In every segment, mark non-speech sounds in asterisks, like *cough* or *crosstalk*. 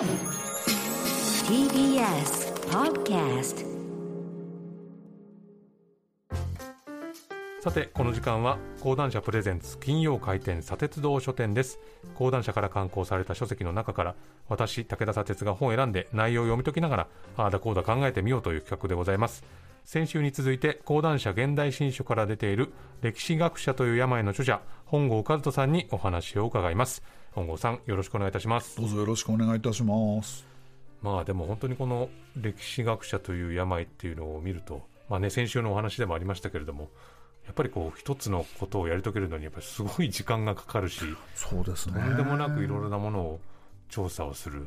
TBS Podcast さてこの時間は講談社プレゼンツ金曜開店砂鉄道書店です。講談社から刊行された書籍の中から私武田砂鉄が本を選んで内容を読み解きながらああだこうだ考えてみようという企画でございます。先週に続いて講談社現代新書から出ている歴史学者という病の著者本郷和人さんにお話を伺います本郷さんよろしくお願いいたしますどうぞよろしくお願いいたします。まあでも本当にこの歴史学者という病っていうのを見ると、まあね、先週のお話でもありましたけれども、やっぱりこう一つのことをやり遂げるのにやっぱりすごい時間がかかるし、そうですね。とんでもなくいろいろなものを調査をする。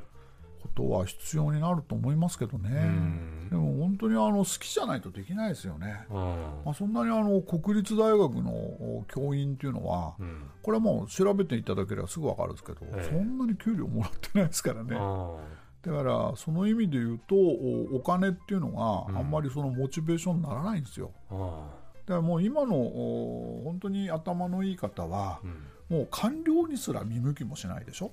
ことは必要になると思いますけどね。んでも本当にあの好きじゃないとできないですよね。うんまあ、そんなにあの国立大学のお教員っていうのは、うんこれはもう調べていただければすぐ分かるんですけど、ええそんなに給料もらってないですからね。あだからその意味で言うとおお金っていうのがあんまりそのモチベーションにならないんですよ。ああだからもう今のお本当に頭のいい方は、うんもう官僚にすら見向きもしないでしょ。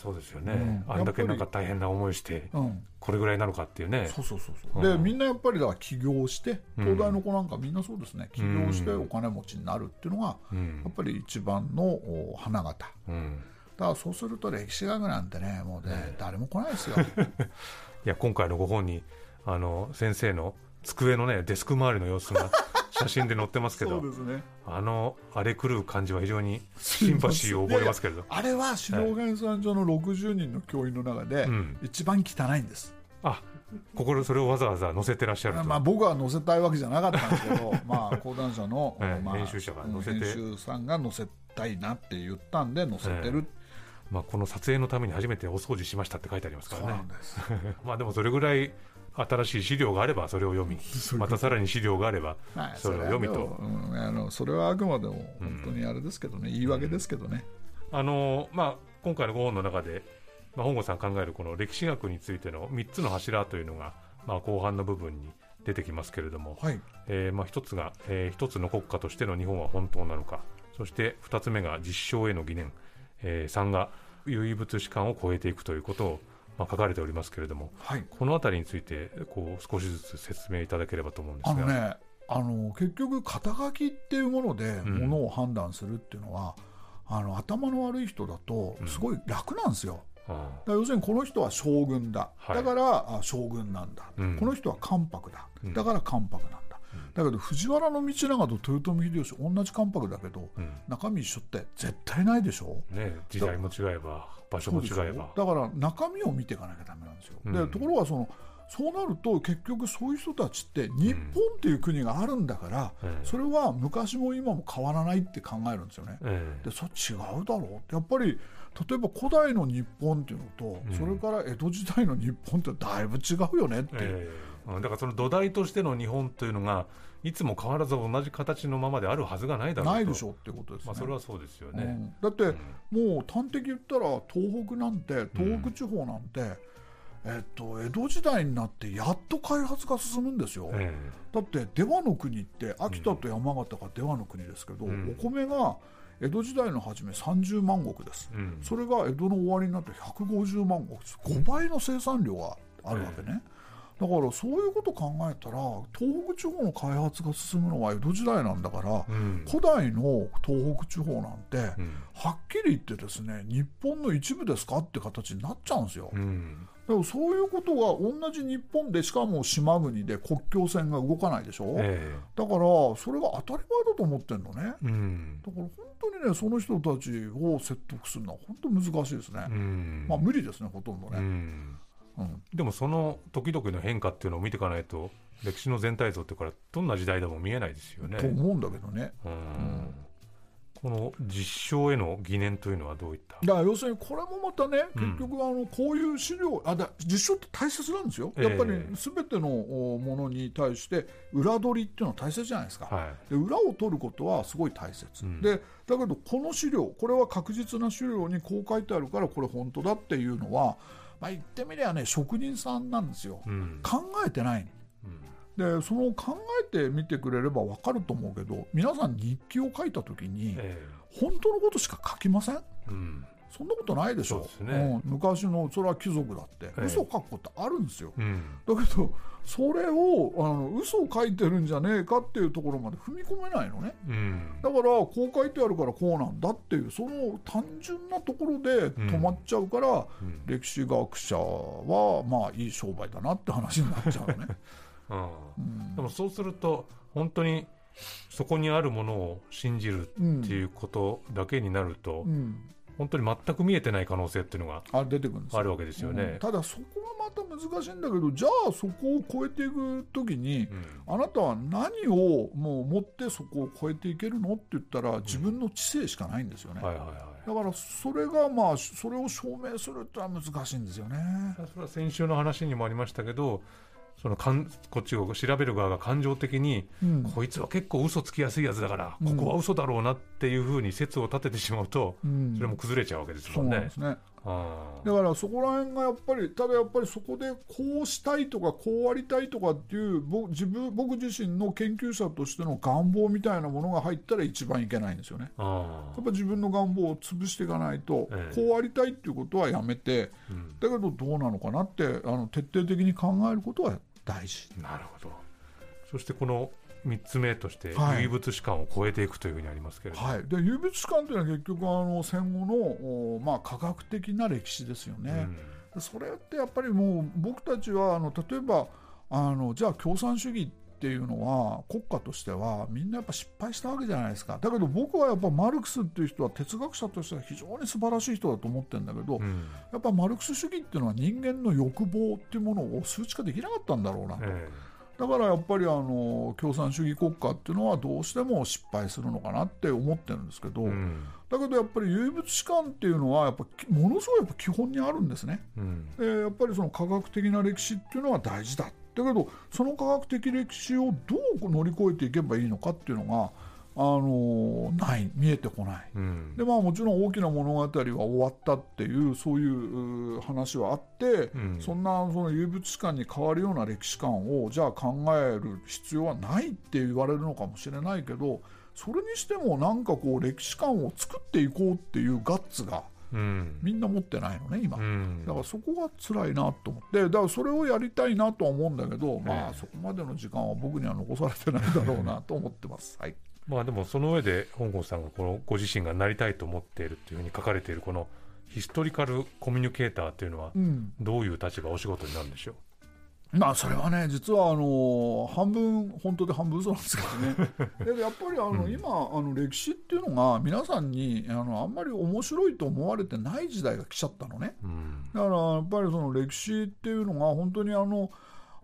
そうですよね、うん。あんだけなんか大変な思いして、うん。これぐらいなのかっていうね。そうそうそうそう、うん。でみんなやっぱりだから起業してうん。東大の子なんかみんなそうですね。起業してうん。お金持ちになるっていうのがうん。やっぱり一番のお花形。うん。だからそうすると歴史学なんてねもうね誰も来ないですよ。*laughs* いや今回のご本にあの先生の机のねデスク周りの様子が写真で載ってますけどすね。あの荒れ狂う感じは非常にシンパシーを覚えますけれど。*laughs* あれは指導編纂所の60人の教員の中でうん。一番汚いんです、あここでそれをわざわざ載せてらっしゃると、まあ、僕は載せたいわけじゃなかったんですけど *laughs* まあ講談社の、ええまあ、編集者が載せて。編集さんが載せたいなって言ったんで載せてる、まあ、この撮影のために初めてお掃除しましたって書いてありますからね。*laughs* まあでもそれぐらい新しい資料があればそれを読みまたさらに資料があればはいそれを読みと。うんあのそれはあくまでも本当にあれですけどね、言い訳ですけどね、あのまあ、今回のご本の中で、まあ、本郷さん考えるこの歴史学についての3つの柱というのが、まあ、後半の部分に出てきますけれども、はい。えーまあ、1つが、えー一つの国家としての日本は本当なのかそして2つ目が実証への疑念、え3が唯物史観を超えていくということを、まあ、書かれておりますけれどもはい。この辺りについてこう少しずつ説明いただければと思うんですが。あのねあの結局肩書きっていうものでん。ものを判断するっていうのは、あの頭の悪い人だとすごい楽なんですよ、あ。だから要するにこの人は将軍だ、はい。だからあ将軍なんだ、うん。この人は関白だ。うん。だから関白なんだ、だけど藤原道長と豊臣秀吉同じ関白だけど、うん。中身一緒って絶対ないでしょ？ね、時代も違えば場所も違えば。だから中身を見ていかなきゃダメなんですよ、うん。でところがそのそうなると結局そういう人たちって日本っていう国があるんだから、ええ。それは昔も今も変わらないって考えるんですよね。ええ。でそれ違うだろう？ってやっぱり例えば古代の日本っていうのと、うん。それから江戸時代の日本ってだいぶ違うよねってうん。だからその土台としての日本というのがいつも変わらず同じ形のままであるはずがないだろうと。ないでしょうってことですね。まあ、それはそうですようね、ん。だって、もう端的言ったら東北なんて東北地方なんて、えっと、江戸時代になってやっと開発が進むんですよ。えだって出羽の国って秋田と山形が出羽の国ですけど、ん。お米が江戸時代の初め30万石です、えうん。それが江戸の終わりになって150万石。です5倍の生産量があるわけね、だからそういうこと考えたら東北地方の開発が進むのは江戸時代なんだから、うん。古代の東北地方なんて、うん。はっきり言ってですね日本の一部ですかって形になっちゃうんですよ、うん。でもそういうことが同じ日本でしかも島国で国境線が動かないでしょ、えだからそれが当たり前だと思ってるのね、えうん。だから本当にねその人たちを説得するのは本当難しいですね、うん。まあ無理ですねほとんどうね、んうん。でもその時々の変化っていうのを見ていかないと歴史の全体像ってこれどんな時代でも見えないですよね。と。思うんだけどね。うん。この実証への疑念というのはどういった？だから要するにこれもまたねうん。結局あのこういう資料あだ実証って大切なんですよ、ええ。やっぱり全てのおものに対して裏取りっていうのは大切じゃないですか、はで裏を取ることはすごい大切、うん。でだけどこの資料これは確実な資料にこう書いてあるからこれ本当だっていうのは、まあ、言ってみりゃね職人さんなんですよ、い、うん。考えてないうん。でその考えてみてくれれば分かると思うけど皆さん日記を書いた時にえ本当のことしか書きません？えうんそんなことないでしょ。そうね。うん昔のそれは貴族だって、ええ。嘘を書くことあるんですよ。うん。だけどそれをあの嘘を書いてるんじゃねえかっていうところまで踏み込めないのね。うん。だからこう書いてあるからこうなんだっていうその単純なところで止まっちゃうから、うん。歴史学者はまあいい商売だなって話になっちゃうのね。*laughs* でもそうすると本当にそこにあるものを信じるっていうことだけになると、うん本当に全く見えてない可能性っていうのがあ出てくるわけですよね。うん。ただそこがまた難しいんだけどじゃあそこを超えていく時に、うん。あなたは何をもう持ってそこを超えていけるのって言ったら自分の知性しかないんですよね、だからそれがまあそれを証明するってのは難しいんですよね。それは先週の話にもありましたけどそのかんこっちを調べる側が感情的に、うん。こいつは結構嘘つきやすいやつだから、うん。ここは嘘だろうなっていうふうに説を立ててしまうと、うん。それも崩れちゃうわけですそもね。うんなんですね。あだからそこら辺がやっぱりただやっぱりそこでこうしたいとかこうありたいとかっていう僕自分僕自身の研究者としての願望みたいなものが入ったら一番いけないんですよね。やっぱ自分の願望を潰していかないと、ええ。こうありたいっていうことはやめてうん。だけどどうなのかなってあの徹底的に考えることは大事。なるほど。そしてこの3つ目としてはい。唯物史観を超えていくというふうにありますけれども、はい、で有物史観というのは結局あの戦後の、おまあ、科学的な歴史ですよね。それってやっぱりもう僕たちはあの例えばあのじゃあ共産主義っていうのは国家としてはみんなやっぱ失敗したわけじゃないですか。だけど僕はやっぱマルクスっていう人は哲学者としては非常に素晴らしい人だと思ってるんだけど、うん。うんやっぱマルクス主義っていうのは人間の欲望っていうものを数値化できなかったんだろうなと、えだからやっぱりあの共産主義国家っていうのはどうしても失敗するのかなって思ってるんですけど、えうん。だけどやっぱり唯物史観っていうのはやっぱものすごいやっぱ基本にあるんですね。うん。でやっぱりその科学的な歴史っていうのは大事だだけどその科学的歴史をどう乗り越えていけばいいのかっていうのがあのない見えてこない。うん。でまあもちろん大きな物語は終わったっていうそういうう話はあって、うん。そんなその唯物史観に変わるような歴史観をじゃあ考える必要はないって言われるのかもしれないけどそれにしてもなんかこう歴史観を作っていこうっていうガッツがうん。みんな持ってないのね今。うん。だからそこが辛いなと思って。だからそれをやりたいなとは思うんだけど、まええ。あそこまでの時間は僕には残されてないだろうなと思ってます。はい、まあでもその上で本郷さんがこのご自身がなりたいと思っているっていうふうに書かれているこのヒストリカルコミュニケーターっていうのはうん。どういう立場お仕事になるんでしょまあそれはね実はあの半分本当で半分嘘なんですけどね。*laughs* でやっぱりあの、うん。今あの歴史っていうのが皆さんにあのあんまり面白いと思われてない時代が来ちゃったのね。う、うん。だからやっぱりその歴史っていうのが本当にあの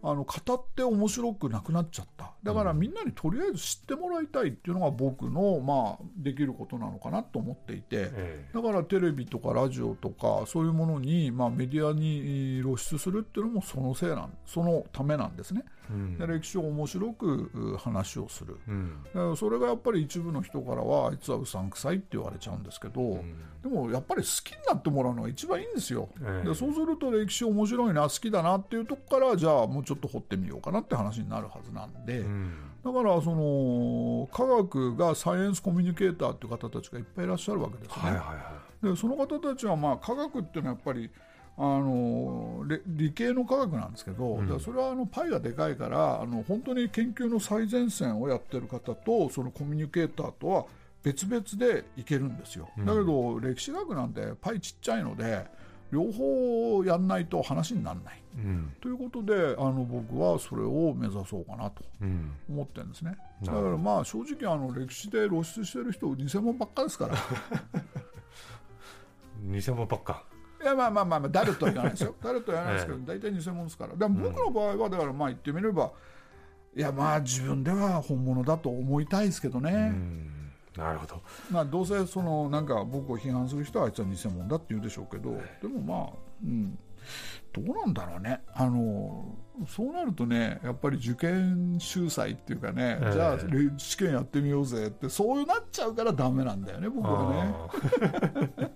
あの語って面白くなくなっちゃった。だからみんなにとりあえず知ってもらいたいっていうのが僕のまあできることなのかなと思っていて、えだからテレビとかラジオとかそういうものに、まあ、メディアに露出するっていうのもそのせいなんそのためなんですね。えうん。で歴史を面白くう話をする。うん。それがやっぱり一部の人からはあいつはうさんくさいって言われちゃうんですけど、うん。でもやっぱり好きになってもらうのが一番いいんですよ。ええ。でそうすると歴史面白いな好きだなっていうとこからじゃあちょっと掘ってみようかなって話になるはずなんで、うん。だからその科学がサイエンスコミュニケーターっていう方たちがいっぱいいらっしゃるわけですね。はいはいはでその方たちはまあ科学っていうのはやっぱりあのれ理系の科学なんですけど、うん。それはあのパイがでかいからあの本当に研究の最前線をやってる方とそのコミュニケーターとは別々でいけるんですよ、うん。だけど歴史学なんてパイちっちゃいので両方やんないと話にならない。いうん。ということであの僕はそれを目指そうかなとうん。思ってるんですね。だかなるほど。らまあ正直あの歴史で露出してる人偽物ばっかですから。*laughs* 偽物ばっか。いやまあまあまあまあ誰とは言わないですよ。*laughs* 誰とは言わないですけど、大体偽物ですから。でも僕の場合はだからまあ言ってみれば、いやまあ自分では本物だと思いたいですけどうね、んなるほど。まあどうせそのなんか僕を批判する人はあいつは偽物だって言うでしょうけどでもまあうん。どうなんだろうね。あのそうなるとねやっぱり受験秀才っていうかね、ええ。じゃあれ試験やってみようぜってそういうなっちゃうからダメなんだよね僕はね。*laughs*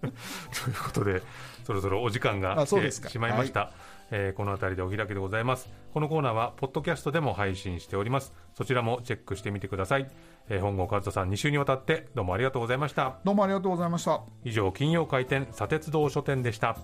ということでそろそろお時間が来てしまいました、えーこの辺りでお開きでございます。このコーナーはポッドキャストでも配信しております。そちらもチェックしてみてください、えー本郷和人さん2週にわたってどうもありがとうございました。どうもありがとうございました。以上金曜回転砂鉄道書店でした